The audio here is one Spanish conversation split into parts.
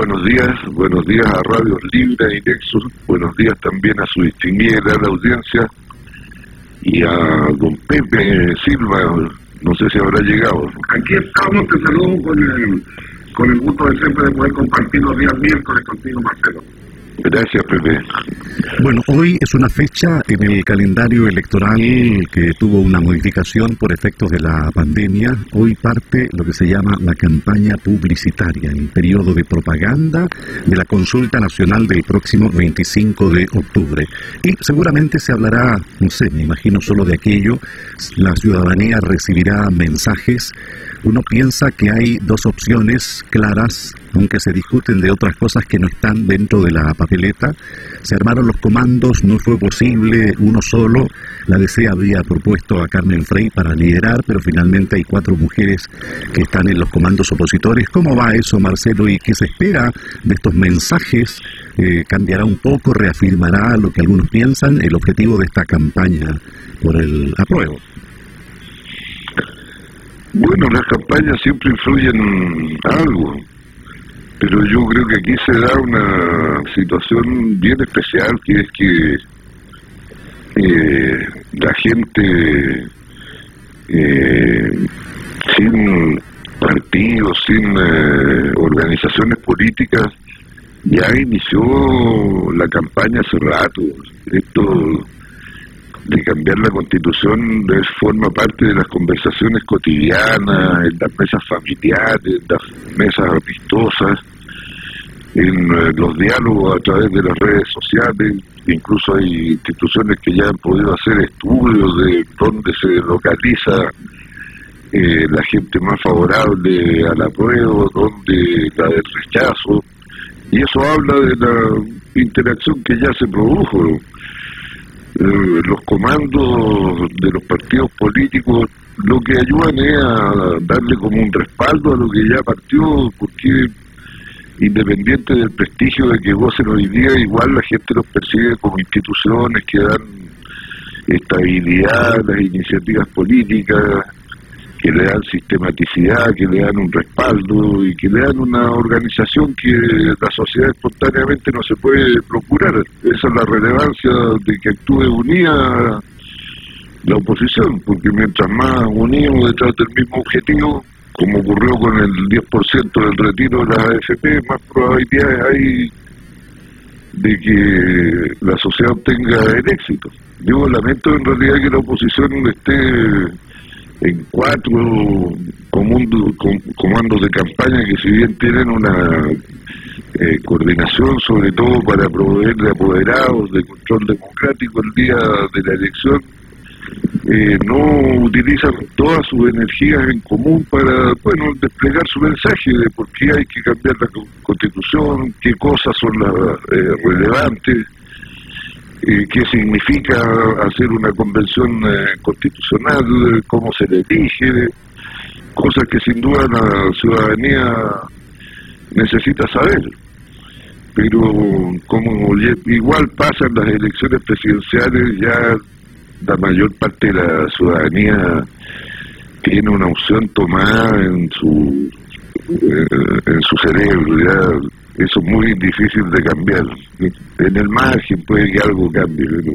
buenos días. Buenos días a Radio Libre y Nexus. Buenos días también a su distinguida audiencia y a don Pepe Silva. No sé si habrá llegado. Aquí estamos, te saludo con el, con el gusto de siempre de poder compartir los días miércoles contigo, Marcelo. Gracias, Pepe. Bueno, hoy es una fecha en el calendario electoral que tuvo una modificación por efectos de la pandemia. Hoy parte lo que se llama la campaña publicitaria, el periodo de propaganda de la consulta nacional del próximo 25 de octubre. Y seguramente se hablará, no sé, me imagino solo de aquello, la ciudadanía recibirá mensajes uno piensa que hay dos opciones claras, aunque se discuten de otras cosas que no están dentro de la papeleta. Se armaron los comandos, no fue posible uno solo. La DC había propuesto a Carmen Frey para liderar, pero finalmente hay cuatro mujeres que están en los comandos opositores. ¿Cómo va eso, Marcelo? ¿Y qué se espera de estos mensajes? Eh, ¿Cambiará un poco? ¿Reafirmará lo que algunos piensan? El objetivo de esta campaña por el apruebo. Bueno, las campañas siempre influyen en algo, pero yo creo que aquí se da una situación bien especial, que es que eh, la gente eh, sin partidos, sin eh, organizaciones políticas, ya inició la campaña hace rato. Esto de cambiar la constitución es, forma parte de las conversaciones cotidianas, en las mesas familiares, en las mesas amistosas, en eh, los diálogos a través de las redes sociales, incluso hay instituciones que ya han podido hacer estudios de dónde se localiza eh, la gente más favorable al apruebo, dónde la del rechazo, y eso habla de la interacción que ya se produjo eh, los comandos de los partidos políticos lo que ayudan es a darle como un respaldo a lo que ya partió, porque independiente del prestigio de que gocen hoy día, igual la gente los percibe como instituciones que dan estabilidad a las iniciativas políticas, que le dan sistematicidad, que le dan un respaldo y que le dan una organización que la sociedad espontáneamente no se puede procurar. Esa es la relevancia de que actúe unida la oposición, porque mientras más unimos detrás del mismo objetivo, como ocurrió con el 10% del retiro de las AFP, más probabilidades hay de que la sociedad obtenga el éxito. Yo lamento en realidad que la oposición esté en cuatro comandos de campaña que si bien tienen una eh, coordinación sobre todo para proveer de apoderados, de control democrático el día de la elección, eh, no utilizan todas sus energías en común para bueno desplegar su mensaje de por qué hay que cambiar la constitución, qué cosas son las eh, relevantes eh, qué significa hacer una convención constitucional, cómo se le elige, cosas que sin duda la ciudadanía necesita saber. Pero como igual pasan las elecciones presidenciales, ya la mayor parte de la ciudadanía tiene una opción tomada en su eh, en su cerebro, eso es muy difícil de cambiar. En el margen puede que algo cambie, pero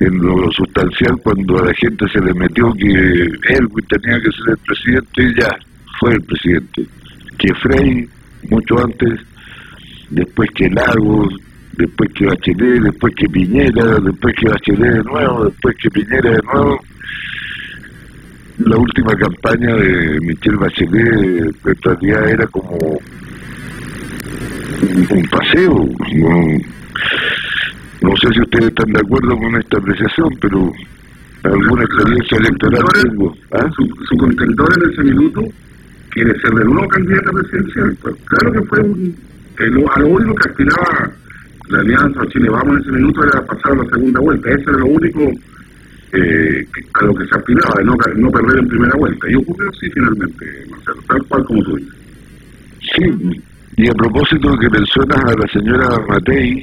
en lo sustancial cuando a la gente se le metió que él tenía que ser el presidente, ya fue el presidente. Que Frey, mucho antes, después que Lagos, después que Bachelet, después que Piñera, después que Bachelet de nuevo, después que Piñera de nuevo. La última campaña de Michelle Bachelet en realidad era como un paseo. No, sé si ustedes están de acuerdo con esta apreciación, pero alguna experiencia electoral tengo. ¿Ah? Su, su, en ese minuto quiere ser de nuevo candidato presidencial. Pues claro que fue un, a lo único que aspiraba la alianza Chile Vamos en ese minuto era pasar a la segunda vuelta. Eso era lo único eh, a lo que se aspiraba, de no, no perder en primera vuelta. Y ocurrió así finalmente, Marcelo, tal cual como tú dices. Sí, y a propósito de que mencionas a la señora Matei,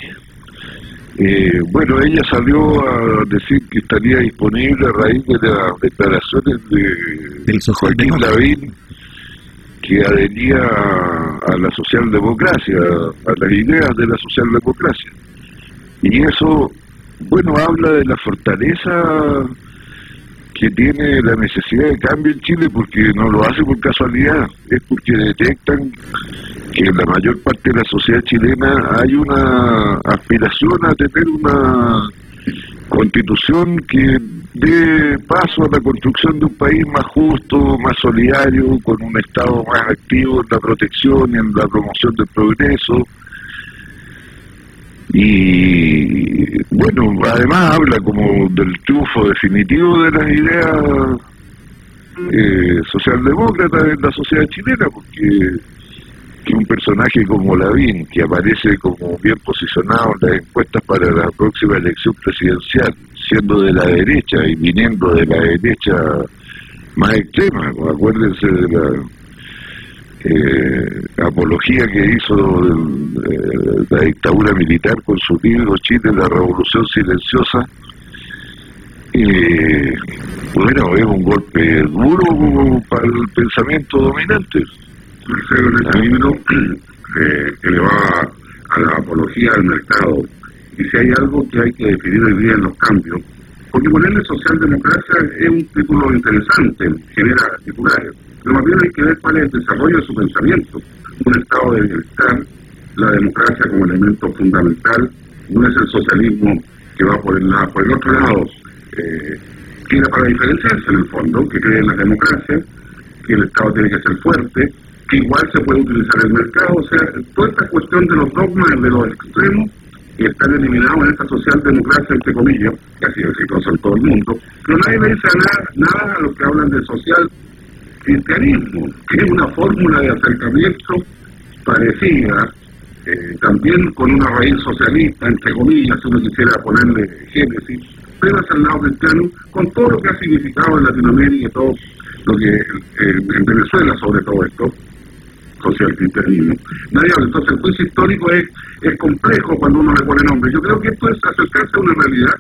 eh, bueno, ella salió a decir que estaría disponible a raíz de las declaraciones de Joaquín Lavín que adhería a, la socialdemocracia, a las ideas de la socialdemocracia. Y eso, bueno, habla de la fortaleza que tiene la necesidad de cambio en Chile porque no lo hace por casualidad, es porque detectan que en la mayor parte de la sociedad chilena hay una aspiración a tener una constitución que dé paso a la construcción de un país más justo, más solidario, con un Estado más activo en la protección y en la promoción del progreso. Y bueno, además habla como del triunfo definitivo de las ideas eh, socialdemócratas en la sociedad chilena, porque que un personaje como Lavín, que aparece como bien posicionado en las encuestas para la próxima elección presidencial, siendo de la derecha y viniendo de la derecha más extrema, acuérdense de la eh, apología que hizo de, la dictadura militar con su libro Chile, la revolución silenciosa, eh, bueno, es un golpe duro para el pensamiento dominante. Marcelo, en este libro eh, que le va a la apología del mercado, y si hay algo que hay que definir hoy día en los cambios, porque ponerle socialdemocracia es un título interesante, genera titulares, pero más bien hay que ver cuál es el desarrollo de su pensamiento. Un estado de bienestar, la democracia como elemento fundamental, no es el socialismo que va por el, lado, por el otro lado, eh, para diferenciarse en el fondo, que cree en la democracia, que el Estado tiene que ser fuerte, igual se puede utilizar el mercado, o sea, toda esta cuestión de los dogmas de los extremos que están eliminados en esta socialdemocracia, entre comillas, que ha sido exitosa en todo el mundo, pero nadie le dice nada, nada a los que hablan de social cristianismo, que es una fórmula de acercamiento parecida, eh, también con una raíz socialista, entre comillas, si uno quisiera ponerle génesis, pero hacia el lado cristiano, con todo lo que ha significado en Latinoamérica y todo lo que eh, en Venezuela sobre todo esto, social cristianismo. Nadie habla. Entonces el juicio histórico es, es complejo cuando uno le pone nombre. Yo creo que esto es acercarse a una realidad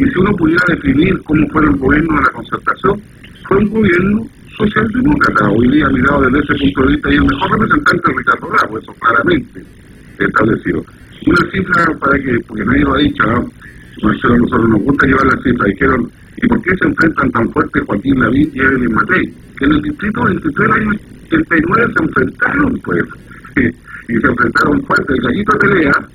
y si uno pudiera definir cómo fue el gobierno de la concertación, fue un gobierno socialdemócrata. Hoy día mirado desde ese punto de vista y el mejor representante es Ricardo Bravo, eso claramente establecido. Una cifra para que, porque nadie lo ha dicho, ¿no? Marcelo, nosotros nos gusta llevar la cifra, dijeron, ¿y por qué se enfrentan tan fuerte Joaquín Lavín y Evelyn Matei? Que en el distrito 23 hay 79 se enfrentaron, pues, y se enfrentaron fuerte. El gallito Pelea,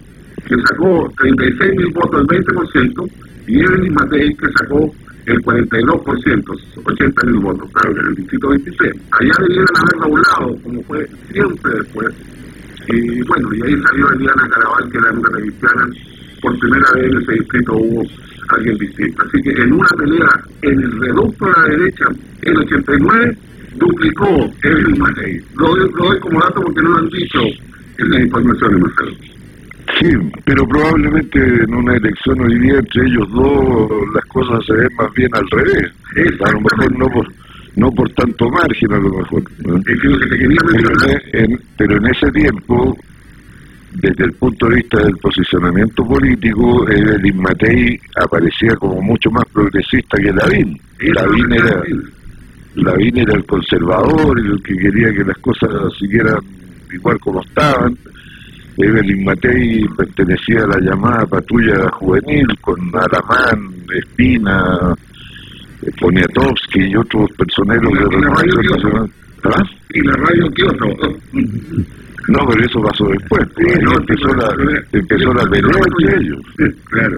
que sacó 36 mil votos, el 20%, y Evelyn Matei, que sacó el 42%, 80 mil votos, claro, en el distrito 26. Allá debieron haber doblado, como fue siempre después. Y bueno, y ahí salió Eliana Caraval, que era una cristiana. Por primera vez en ese distrito hubo alguien distinto. Así que en una pelea en el reducto de la derecha, el 89 duplicó el Matei. Lo, lo doy como dato porque no lo han dicho en las informaciones, Marcelo. Sí, pero probablemente en una elección hoy día entre ellos dos las cosas se ven más bien al revés. A lo mejor no por, no por tanto margen, a lo mejor. pero, en, ese tiempo, desde el punto de vista del posicionamiento político, Evelyn Matei aparecía como mucho más progresista que Lavín. Lavín era, Lavín era el conservador, el que quería que las cosas siguieran igual como estaban Evelyn Matei pertenecía a la llamada patrulla juvenil con Alamán, Espina, Poniatowski y otros personeros de la radio nacional. ¿Ah? Y la radio Kioto. No, pero eso pasó después. empezó, la, empezó la pelea entre ellos. Claro.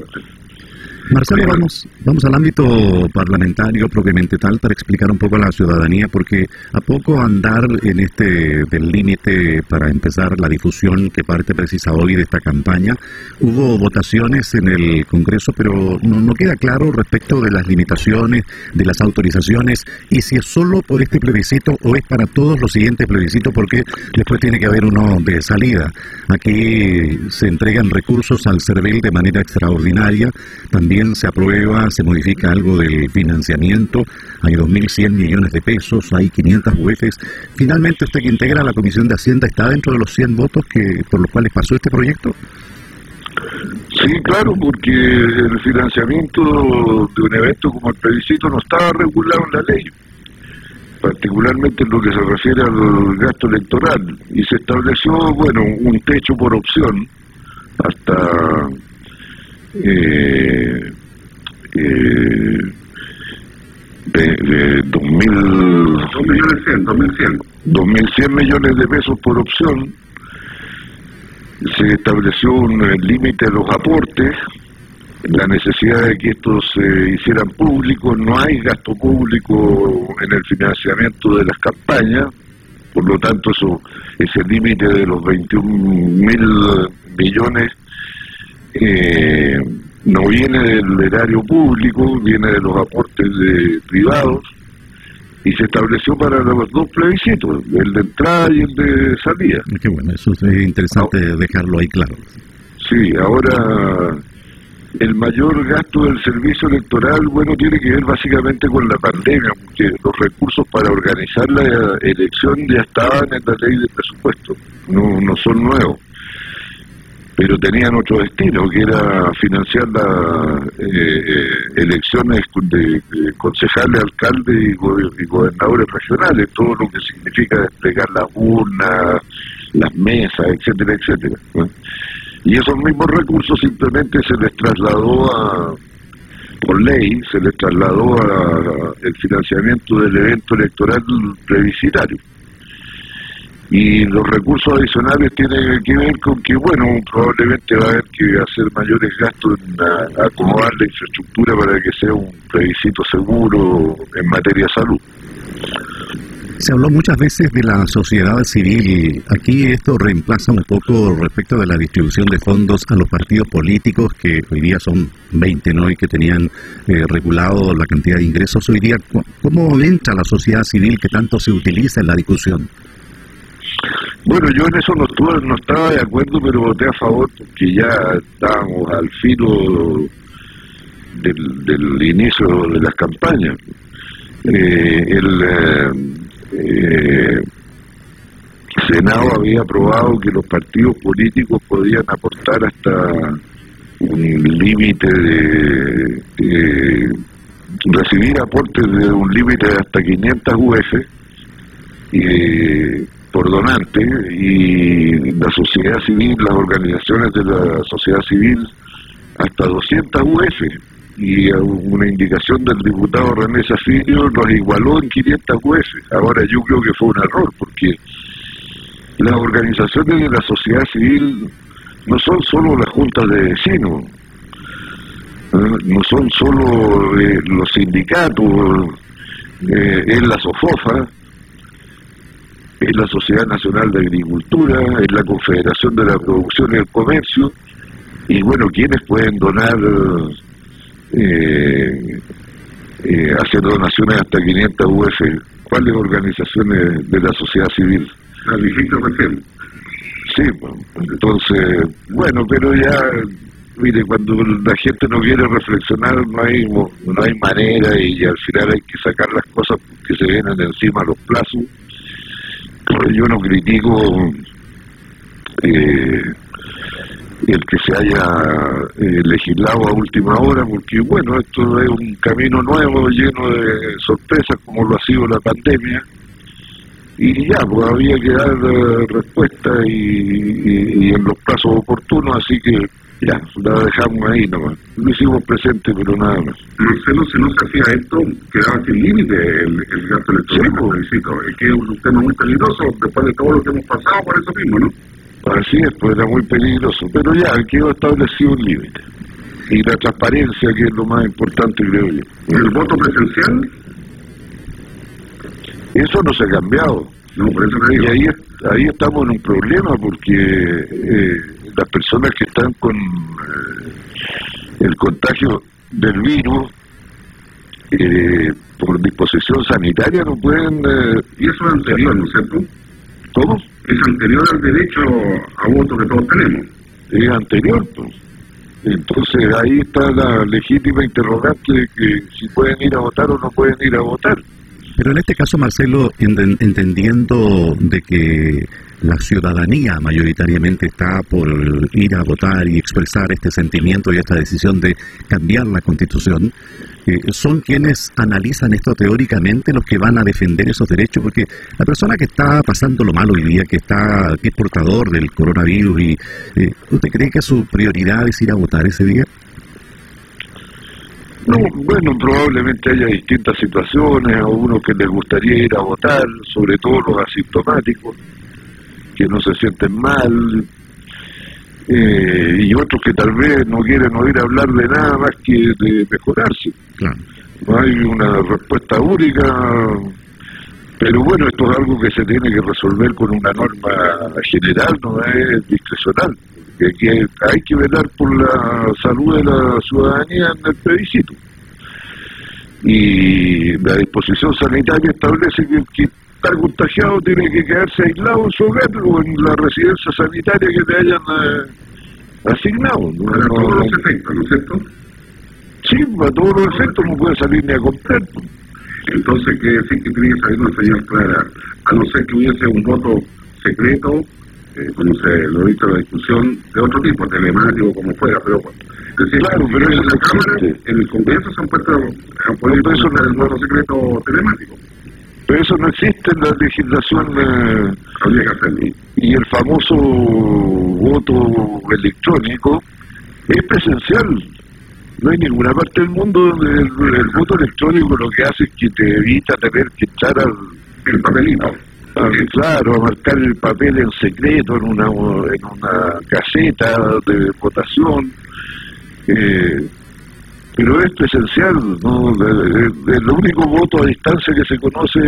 Marcelo, vamos, vamos al ámbito parlamentario propiamente tal para explicar un poco a la ciudadanía, porque a poco andar en este del límite para empezar la difusión que parte precisa hoy de esta campaña, hubo votaciones en el Congreso, pero no, no queda claro respecto de las limitaciones, de las autorizaciones, y si es solo por este plebiscito o es para todos los siguientes plebiscitos, porque después tiene que haber uno de salida. Aquí se entregan recursos al CERVEL de manera extraordinaria, también se aprueba, se modifica algo del financiamiento, hay 2.100 millones de pesos, hay 500 UEFs. Finalmente, usted que integra la Comisión de Hacienda, ¿está dentro de los 100 votos que por los cuales pasó este proyecto? Sí, claro, porque el financiamiento de un evento como el plebiscito no estaba regulado en la ley. particularmente en lo que se refiere al gasto electoral. Y se estableció, bueno, un techo por opción hasta eh, eh, de, de 2.100 millones de pesos por opción. Se estableció un eh, límite a los aportes la necesidad de que estos se hicieran públicos, no hay gasto público en el financiamiento de las campañas, por lo tanto eso ese límite de los 21 mil millones eh, no viene del erario público, viene de los aportes de privados y se estableció para los dos plebiscitos, el de entrada y el de salida. Qué bueno, eso es interesante dejarlo ahí claro. Sí, ahora el mayor gasto del servicio electoral, bueno, tiene que ver básicamente con la pandemia, porque los recursos para organizar la elección ya estaban en la ley de presupuesto, no, no son nuevos, pero tenían otro destino, que era financiar las eh, eh, elecciones de, concejales, alcaldes y, gobernadores regionales, todo lo que significa desplegar las urnas, las mesas, etcétera, etcétera. Y esos mismos recursos simplemente se les trasladó a, por ley, se les trasladó a el financiamiento del evento electoral plebiscitario. Y los recursos adicionales tienen que ver con que, bueno, probablemente va a haber que hacer mayores gastos en acomodar la infraestructura para que sea un plebiscito seguro en materia de salud. Se habló muchas veces de la sociedad civil. Aquí esto reemplaza un poco respecto de la distribución de fondos a los partidos políticos, que hoy día son 20, ¿no? Y que tenían eh, regulado la cantidad de ingresos. Hoy día, ¿cómo entra la sociedad civil que tanto se utiliza en la discusión? Bueno, yo en eso no, estaba de acuerdo, pero voté a favor porque ya estábamos al filo del, inicio de las campañas. Eh, el, eh, eh, Senado había aprobado que los partidos políticos podían aportar hasta un límite de, recibir aportes de un límite de hasta 500 UF y, por donante y la sociedad civil, las organizaciones de la sociedad civil hasta 200 UF y una indicación del diputado René Zafiro nos igualó en 500 jueces. Ahora yo creo que fue un error porque las organizaciones de la sociedad civil no son solo las juntas de vecinos, no son solo eh, los sindicatos, eh, es la SOFOFA, es la Sociedad Nacional de Agricultura, es la Confederación de la Producción y el Comercio, y bueno, quienes pueden donar eh, eh, hacer donaciones hasta 500 UF. ¿Cuáles organizaciones de la sociedad civil? Las distintas regiones. Sí, entonces, bueno, pero ya, mire, cuando la gente no quiere reflexionar, no hay, no hay manera y al final hay que sacar las cosas que se vienen encima los plazos. Yo no critico eh, el que se haya eh, legislado a última hora, porque bueno, esto es un camino nuevo, lleno de sorpresas, como lo ha sido la pandemia, y ya, pues había que dar eh, respuesta y, en los plazos oportunos, así que ya, la dejamos ahí nomás. Lo hicimos presente, pero nada más. Marcelo, si no se hacía esto, quedaba sin límite el, el gasto electrónico. Sí, pues. es que es un tema muy peligroso después de todo lo que hemos pasado por eso mismo, ¿no? Así es, pues era muy peligroso, pero ya quedó establecido un límite. Y la transparencia, que es lo más importante, creo yo. ¿El voto presencial? Eso no se ha cambiado. No, por eso Y ahí, ahí estamos en un problema, porque eh, las personas que están con eh, el contagio del virus, eh, por disposición sanitaria, no pueden... y eso es anterior, ¿no es cierto? ¿Cómo? es anterior al derecho a voto que todos tenemos. Es anterior, pues. Entonces ahí está la legítima interrogante de que si pueden ir a votar o no pueden ir a votar. Pero en este caso, Marcelo, entendiendo de que la ciudadanía mayoritariamente está por ir a votar y expresar este sentimiento y esta decisión de cambiar la constitución, eh, son quienes analizan esto teóricamente, los que van a defender esos derechos, porque la persona que está pasando lo malo hoy día, que está que es portador del coronavirus, y eh, ¿usted cree que su prioridad es ir a votar ese día? No, bueno, probablemente haya distintas situaciones, a uno que les gustaría ir a votar, sobre todo los asintomáticos, que no se sienten mal, eh, y otros que tal vez no quieren oír hablar de nada más que de mejorarse. No hay una respuesta única, pero bueno, esto es algo que se tiene que resolver con una norma general, no es discrecional. Que, hay que velar por la salud de la ciudadanía en el plebiscito. Y la disposición sanitaria establece que el que está contagiado tiene que quedarse aislado en su hogar o en la residencia sanitaria que le hayan eh, asignado. Para todos los efectos, ¿no es cierto? Sí, para todos los efectos no puede salir ni a comprar. Entonces, que decir que tiene que salir una señal clara, a no ser que hubiese un voto secreto, eh, como se lo ha dicho en la discusión, de otro tipo, telemático, como fuera, pero claro, pero en la Cámara, en el Congreso se han puesto, han puesto eso en el voto secreto telemático. Pero eso no existe en la legislación. Eh, y el famoso voto electrónico es presencial. No hay ninguna parte del mundo donde el, voto electrónico lo que hace es que te evita tener que echar al, el papelito. Claro, a marcar el papel en secreto en una, en una caseta de votación. Eh, pero es presencial, ¿no? El, único voto a distancia que se conoce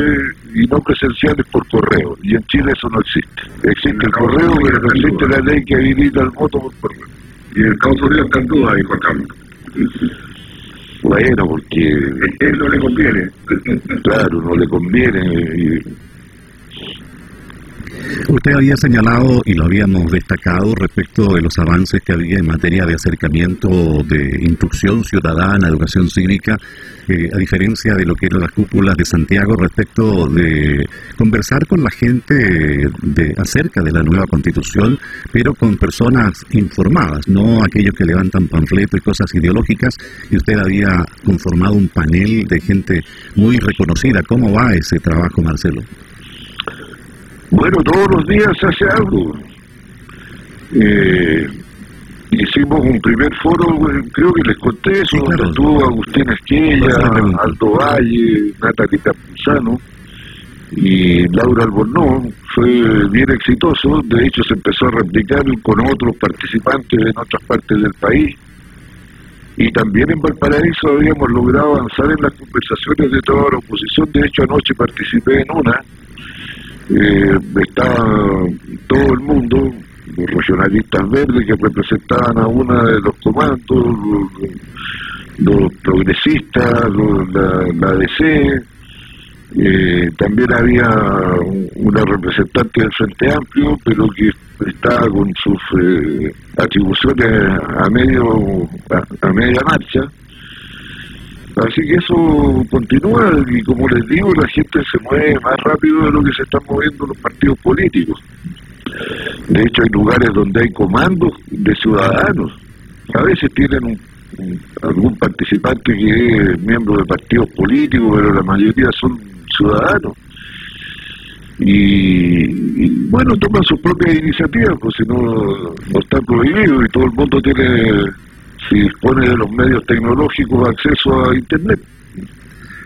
y no presencial es por correo, y en Chile eso no existe. Existe el correo, pero no existe la ley que habilita el voto por correo. Y en Estados Unidos está en duda, dijo. Bueno, porque... Él no le conviene. Claro, no le conviene. Y, Usted había señalado y lo habíamos destacado respecto de los avances que había en materia de acercamiento de instrucción ciudadana, educación cívica, eh, a diferencia de lo que eran las cúpulas de Santiago respecto de conversar con la gente de, acerca de la nueva constitución, pero con personas informadas, no aquellos que levantan panfletos y cosas ideológicas, y usted había conformado un panel de gente muy reconocida. ¿Cómo va ese trabajo, Marcelo? Bueno, todos los días se hace algo. Eh, hicimos un primer foro, creo que les conté eso, donde estuvo Agustín Esquella, Aldo Valle, Natalie Capuzano y Laura Albornoz. Fue bien exitoso, de hecho se empezó a replicar con otros participantes en otras partes del país. Y también en Valparaíso habíamos logrado avanzar en las conversaciones de toda la oposición, de hecho anoche participé en una eh, estaba todo el mundo, los regionalistas verdes que representaban a una de los comandos, los, progresistas, la, ADC, eh, también había una representante del Frente Amplio, pero que estaba con sus eh, atribuciones a medio a media marcha Así que eso continúa y como les digo, la gente se mueve más rápido de lo que se están moviendo los partidos políticos. De hecho, hay lugares donde hay comandos de ciudadanos. A veces tienen algún participante que es miembro de partidos políticos, pero la mayoría son ciudadanos. Y, bueno, toman sus propias iniciativas, pues si no, no está prohibido y todo el mundo tiene si dispone de los medios tecnológicos acceso a Internet.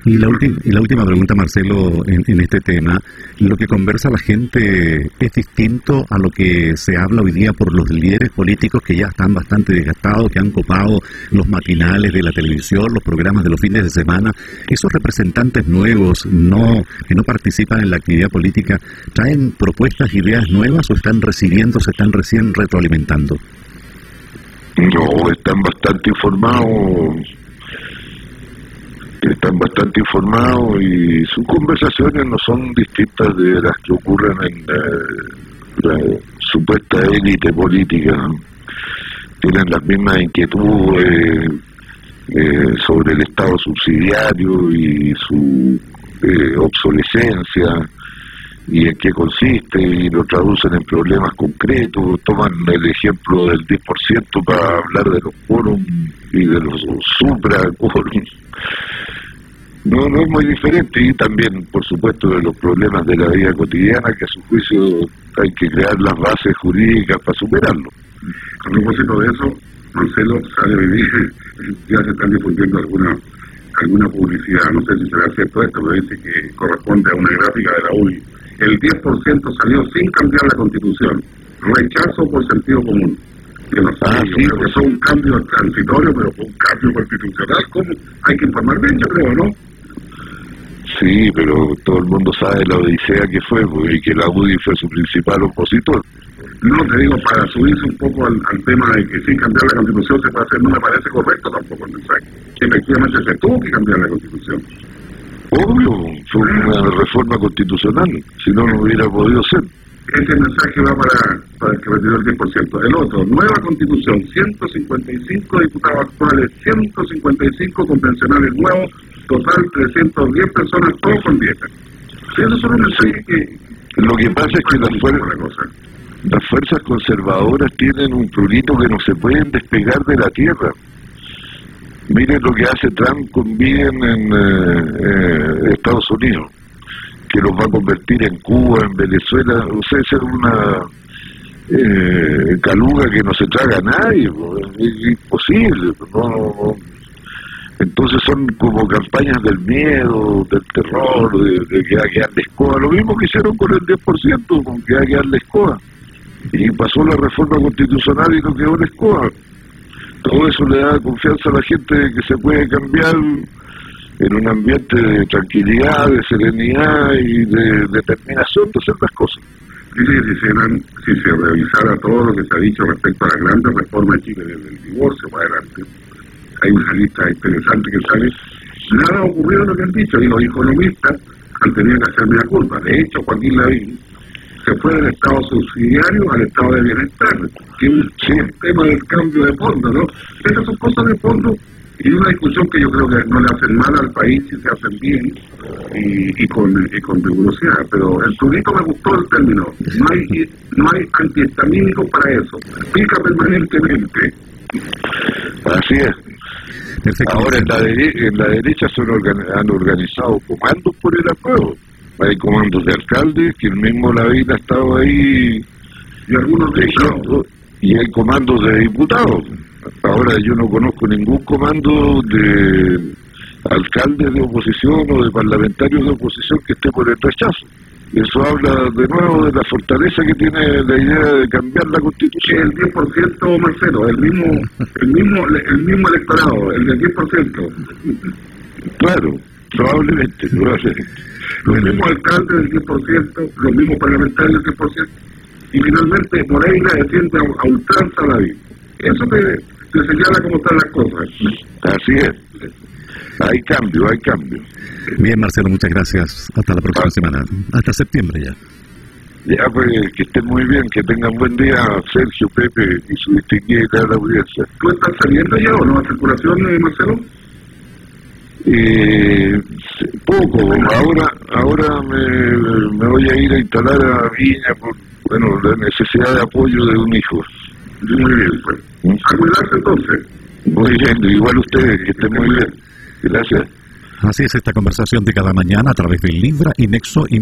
Y la, y la última pregunta, Marcelo, en, este tema. ¿Lo que conversa la gente es distinto a lo que se habla hoy día por los líderes políticos que ya están bastante desgastados, que han copado los matinales de la televisión, los programas de los fines de semana? ¿Esos representantes nuevos no que no participan en la actividad política traen propuestas, ideas nuevas o están recibiendo, se están recién retroalimentando? No, están bastante informados, están bastante informados y sus conversaciones no son distintas de las que ocurren en la, supuesta élite política. Tienen las mismas inquietudes eh, sobre el Estado subsidiario y su eh, obsolescencia y en qué consiste y lo traducen en problemas concretos, toman el ejemplo del 10% para hablar de los quórum y de los supra quórum. No, no es muy diferente y también, por supuesto, de los problemas de la vida cotidiana que a su juicio hay que crear las bases jurídicas para superarlo. A propósito de eso, Marcelo sale venir, ya se están difundiendo alguna alguna publicidad, no sé si será cierto esto, pero dice que corresponde a una gráfica de la UI el 10% salió sin cambiar la constitución. Rechazo por sentido común. Yo no ah, sí, que fue un cambio transitorio, pero fue un cambio constitucional. ¿Cómo? Hay que informar bien, yo creo, ¿no? Sí, pero todo el mundo sabe la odisea que fue pues, y que la UDI fue su principal opositor. No, te digo, para subirse un poco al, tema de que sin cambiar la constitución se puede hacer, no me parece correcto tampoco el mensaje. Efectivamente se tuvo que cambiar la constitución. Obvio, fue una reforma constitucional, si no, no hubiera podido ser. Ese mensaje va para, para el que retiró el 10%. El otro, nueva constitución, 155 diputados actuales, 155 convencionales nuevos, total 310 personas, todos con dieta. Eso es un mensaje que... Lo que pasa es que las fuerzas, las fuerzas conservadoras tienen un prurito que no se pueden despegar de la tierra. Miren lo que hace Trump con Biden en eh, eh, Estados Unidos, que los va a convertir en Cuba, en Venezuela. O sea, es una eh, caluga que no se traga a nadie, es imposible. Entonces son como campañas del miedo, del terror, de, que hay que darle escoba. Lo mismo que hicieron con el 10%, con que hay que darle escoba. Y pasó la reforma constitucional y no quedó la escoba todo eso le da confianza a la gente de que se puede cambiar en un ambiente de tranquilidad, de serenidad y de determinación de hacer las cosas. si, si se revisara todo lo que se ha dicho respecto a la gran reforma de Chile desde divorcio para adelante, hay una lista interesante que sale, nada ha ocurrido lo que han dicho y los economistas han tenido que hacer media culpa. De hecho, Joaquín Lavín se fue del estado subsidiario al estado de bienestar, que es un tema del cambio de fondo, ¿no? Esas son cosas de fondo y una discusión que yo creo que no le hacen mal al país si se hacen bien y, con, y con rigurosidad. Pero el turito me gustó el término. No hay, no hay antihistamínicos para eso. Pica permanentemente. Así es. Ahora en la, en la derecha se han organizado comandos por el apruebo hay comandos de alcaldes, que el mismo la vida ha estado ahí, y algunos de y hay comandos de diputados. Ahora yo no conozco ningún comando de alcaldes de oposición o de parlamentarios de oposición que esté por el rechazo. Eso habla de nuevo de la fortaleza que tiene la idea de cambiar la constitución. El 10%, Marcelo, el mismo, el mismo, el mismo electorado, el del 10%. Claro, probablemente, probablemente los mismos alcaldes del 10%, los mismos parlamentarios del 10%, y finalmente Moreira defiende a, ultranza la vida. Eso te, señala cómo están las cosas. Así es. Hay cambio, hay cambio. Bien, Marcelo, muchas gracias. Hasta la próxima ah. semana. Hasta septiembre ya. Ya, pues, que estén muy bien, que tengan buen día Sergio, Pepe y su distinguida audiencia. ¿Tú estás saliendo ya o no a circulación, eh, Marcelo? Eh, poco, ahora ahora me, voy a ir a instalar a Viña por bueno la necesidad de apoyo de un hijo. Muy bien, pues. A cuidarse entonces. Muy bien, igual ustedes, que estén muy bien. Gracias. Así es esta conversación de cada mañana a través de Libra y Nexo Invitación.